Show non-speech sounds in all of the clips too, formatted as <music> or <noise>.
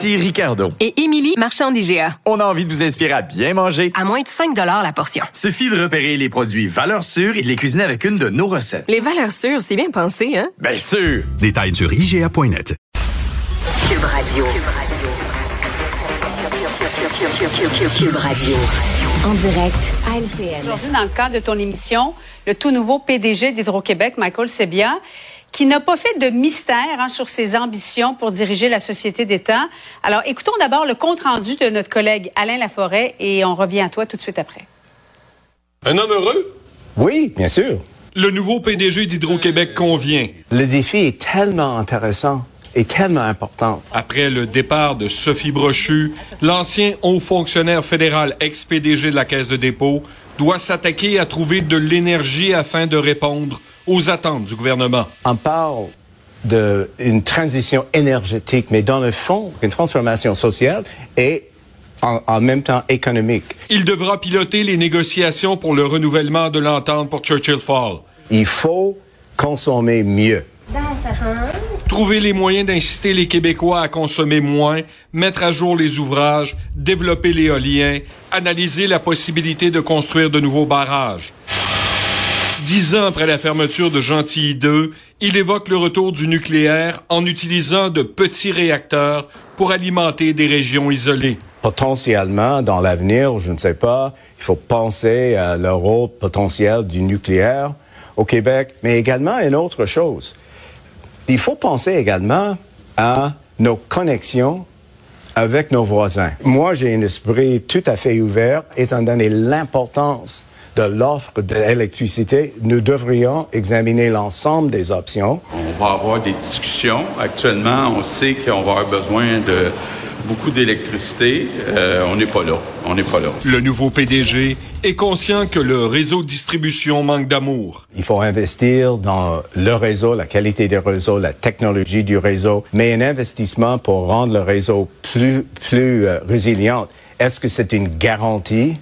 Ici Ricardo. Et Émilie, marchand d'IGA. On a envie de vous inspirer à bien manger. À moins de 5 la portion. Suffit de repérer les produits valeurs sûres et de les cuisiner avec une de nos recettes. Les valeurs sûres, c'est bien pensé, hein? Bien sûr! Détails sur IGA.net. Cube Radio. Cube Radio. En direct à LCN. Aujourd'hui, dans le cadre de ton émission, le tout nouveau PDG d'Hydro-Québec, Michael Sebia, qui n'a pas fait de mystère hein, sur ses ambitions pour diriger la société d'État. Alors, écoutons d'abord le compte-rendu de notre collègue Alain Laforêt et on revient à toi tout de suite après. Un homme heureux? Oui, bien sûr. Le nouveau PDG d'Hydro-Québec convient. Le défi est tellement intéressant et tellement important. Après le départ de Sophie Brochu, l'ancien haut fonctionnaire fédéral ex-PDG de la Caisse de dépôt doit s'attaquer à trouver de l'énergie afin de répondre aux attentes du gouvernement. On parle d'une transition énergétique, mais dans le fond, une transformation sociale et en, en, même temps économique. Il devra piloter les négociations pour le renouvellement de l'entente pour Churchill Fall. Il faut consommer mieux. Trouver les moyens d'inciter les Québécois à consommer moins, mettre à jour les ouvrages, développer l'éolien, analyser la possibilité de construire de nouveaux barrages. Dix ans après la fermeture de Gentilly 2, il évoque le retour du nucléaire en utilisant de petits réacteurs pour alimenter des régions isolées. Potentiellement, dans l'avenir, je ne sais pas, il faut penser à le rôle potentiel du nucléaire au Québec, mais également à une autre chose. Il faut penser également à nos connexions avec nos voisins. Moi, j'ai un esprit tout à fait ouvert, étant donné l'importance de l'offre d'électricité, nous devrions examiner l'ensemble des options. On va avoir des discussions. Actuellement, on sait qu'on va avoir besoin de beaucoup d'électricité. Euh, on n'est pas là. On n'est pas là. Le nouveau PDG est conscient que le réseau de distribution manque d'amour. Il faut investir dans le réseau, la qualité du réseau, la technologie du réseau, mais un investissement pour rendre le réseau plus, plus euh, résilient. Est-ce que c'est une garantie?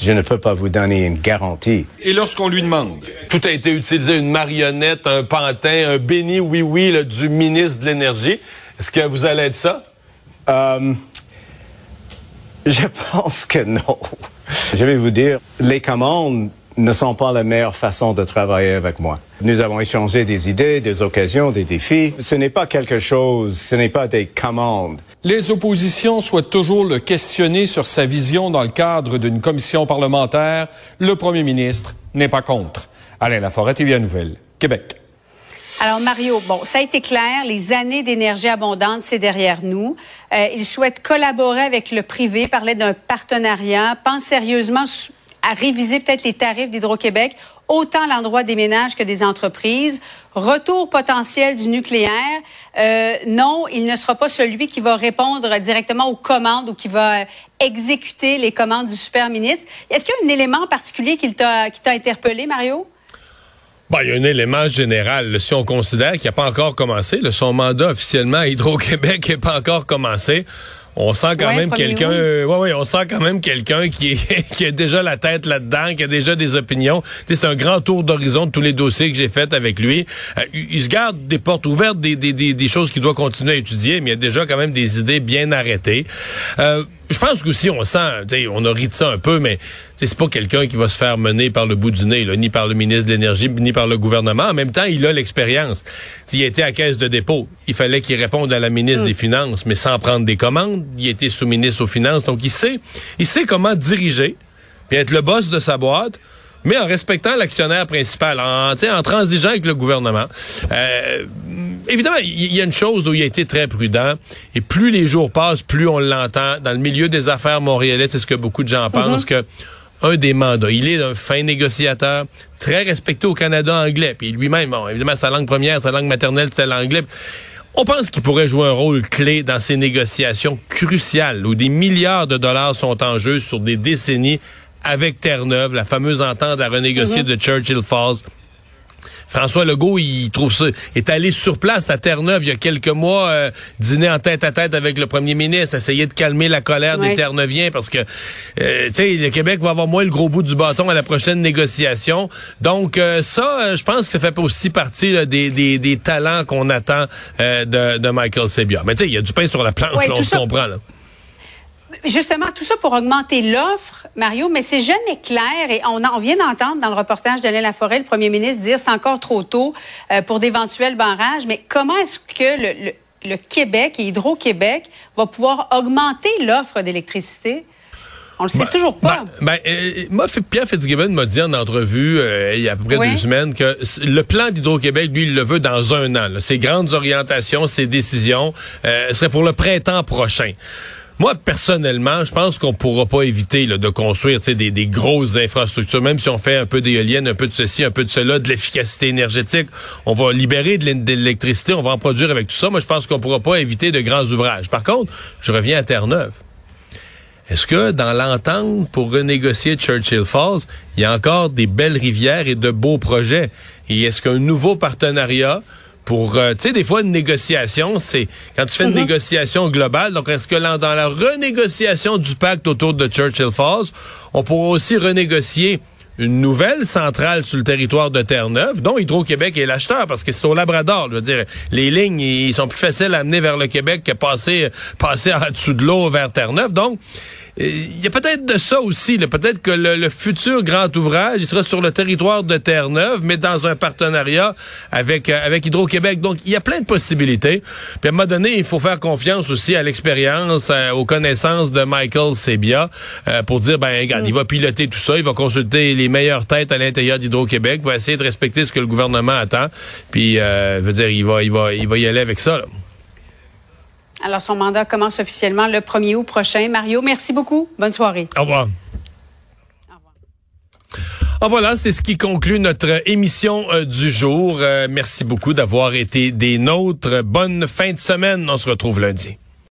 Je ne peux pas vous donner une garantie. Et lorsqu'on lui demande. Tout a été utilisé, une marionnette, un pantin, un béni oui-oui du ministre de l'Énergie. Est-ce que vous allez être ça? Euh, je <laughs> pense que non. Je vais vous dire, les commandes ne sont pas la meilleure façon de travailler avec moi. Nous avons échangé des idées, des occasions, des défis. Ce n'est pas quelque chose, ce n'est pas des commandes. Les oppositions souhaitent toujours le questionner sur sa vision dans le cadre d'une commission parlementaire. Le premier ministre n'est pas contre. Alain Laforêt, TVA Nouvelle, Québec. Alors Mario, bon, ça a été clair, les années d'énergie abondante, c'est derrière nous. Euh, il souhaite collaborer avec le privé, parler d'un partenariat, pense sérieusement à réviser peut-être les tarifs d'Hydro-Québec, autant l'endroit des ménages que des entreprises. Retour potentiel du nucléaire. Euh, non, il ne sera pas celui qui va répondre directement aux commandes ou qui va exécuter les commandes du super ministre. Est-ce qu'il y a un élément particulier qui t'a interpellé, Mario? Bon, il y a un élément général. Si on considère qu'il n'a pas encore commencé, son mandat officiellement à Hydro-Québec n'est pas encore commencé, on sent quand même quelqu'un ouais, ouais, on sent quand même quelqu'un qui, <laughs> qui a déjà la tête là-dedans, qui a déjà des opinions. C'est un grand tour d'horizon de tous les dossiers que j'ai faits avec lui. Euh, il se garde des portes ouvertes, des, des, des, des choses qu'il doit continuer à étudier, mais il y a déjà quand même des idées bien arrêtées. Euh, je pense qu'aussi on sent, on a ri de ça un peu, mais c'est pas quelqu'un qui va se faire mener par le bout du nez, là, ni par le ministre de l'Énergie, ni par le gouvernement. En même temps, il a l'expérience. S'il était à caisse de dépôt, il fallait qu'il réponde à la ministre des Finances, mais sans prendre des commandes. Il était sous-ministre aux Finances, donc il sait, il sait comment diriger, puis être le boss de sa boîte mais en respectant l'actionnaire principal, en, en transigeant avec le gouvernement. Euh, évidemment, il y, a une chose où il a été très prudent, et plus les jours passent, plus on l'entend. Dans le milieu des affaires montréalais, c'est ce que beaucoup de gens pensent, que un des mandats. Il est un fin négociateur, très respecté au Canada anglais. Puis lui-même, bon, évidemment, sa langue première, sa langue maternelle, c'était l'anglais On pense qu'il pourrait jouer un rôle clé dans ces négociations cruciales où des milliards de dollars sont en jeu sur des décennies avec Terre-Neuve, la fameuse entente à renégocier mm-hmm. de Churchill Falls. François Legault, il trouve ça, est allé sur place à Terre-Neuve il y a quelques mois, euh, dîner en tête à tête avec le premier ministre, essayer de calmer la colère des Terre-Neuviens parce que, euh, tu sais, le Québec va avoir moins le gros bout du bâton à la prochaine négociation. Donc, euh, ça, je pense que ça fait aussi partie des, des, des, talents qu'on attend de, de Michael Sebia. Mais tu sais, il y a du pain sur la planche, là, on se comprend. Là justement, tout ça pour augmenter l'offre, Mario, mais c'est jamais clair. Et on, on vient d'entendre dans le reportage d'Alain Laforêt, le premier ministre, dire c'est encore trop tôt euh, pour d'éventuels barrages. Mais comment est-ce que le, le, Québec et Hydro-Québec va pouvoir augmenter l'offre d'électricité? On le sait ben, toujours pas. Ben, ben euh, moi, Pierre Fitzgibbon m'a dit en entrevue euh, il y a à peu près deux semaines que le plan d'Hydro-Québec, lui, il le veut dans un an. Ses grandes orientations, ses décisions euh, seraient pour le printemps prochain. Moi, personnellement, je pense qu'on pourra pas éviter de construire des, grosses infrastructures, même si on fait un peu d'éoliennes, un peu de ceci, un peu de cela, de l'efficacité énergétique. On va libérer de l'électricité, on va en produire avec tout ça. Moi, je pense qu'on pourra pas éviter de grands ouvrages. Par contre, je reviens à Terre-Neuve. Est-ce que dans l'entente pour renégocier Churchill Falls, il y a encore des belles rivières et de beaux projets? Et est-ce qu'un nouveau partenariat pour, euh, tu sais, des fois, une négociation, c'est quand tu fais une mhm. négociation globale, donc est-ce que dans la renégociation du pacte autour de Churchill Falls, on pourra aussi renégocier une nouvelle centrale sur le territoire de Terre-Neuve, dont Hydro-Québec est l'acheteur, parce que c'est au Labrador. Je veux dire, les lignes, ils sont plus faciles à amener vers le Québec que passer, passer en dessous de l'eau vers Terre-Neuve. Donc, il y a peut-être de ça aussi. Peut-être que le, futur grand ouvrage, il sera sur le territoire de Terre-Neuve, mais dans un partenariat avec, euh, avec Hydro-Québec. Donc, il y a plein de possibilités. Puis à un moment donné, il faut faire confiance aussi à l'expérience, euh, aux connaissances de Michael Sebia euh, pour dire, ben, regarde, il va piloter tout ça, il va consulter les meilleures têtes à l'intérieur d'Hydro-Québec, va essayer de respecter ce que le gouvernement attend. Puis, veut dire, il va, il va, il va y aller avec ça. Là. Alors, son mandat commence officiellement le 1er août prochain. Mario, merci beaucoup. Bonne soirée. Au revoir. Au revoir. Ah, voilà, c'est ce qui conclut notre émission euh, du jour. Euh, merci beaucoup d'avoir été des nôtres. Bonne fin de semaine. On se retrouve lundi.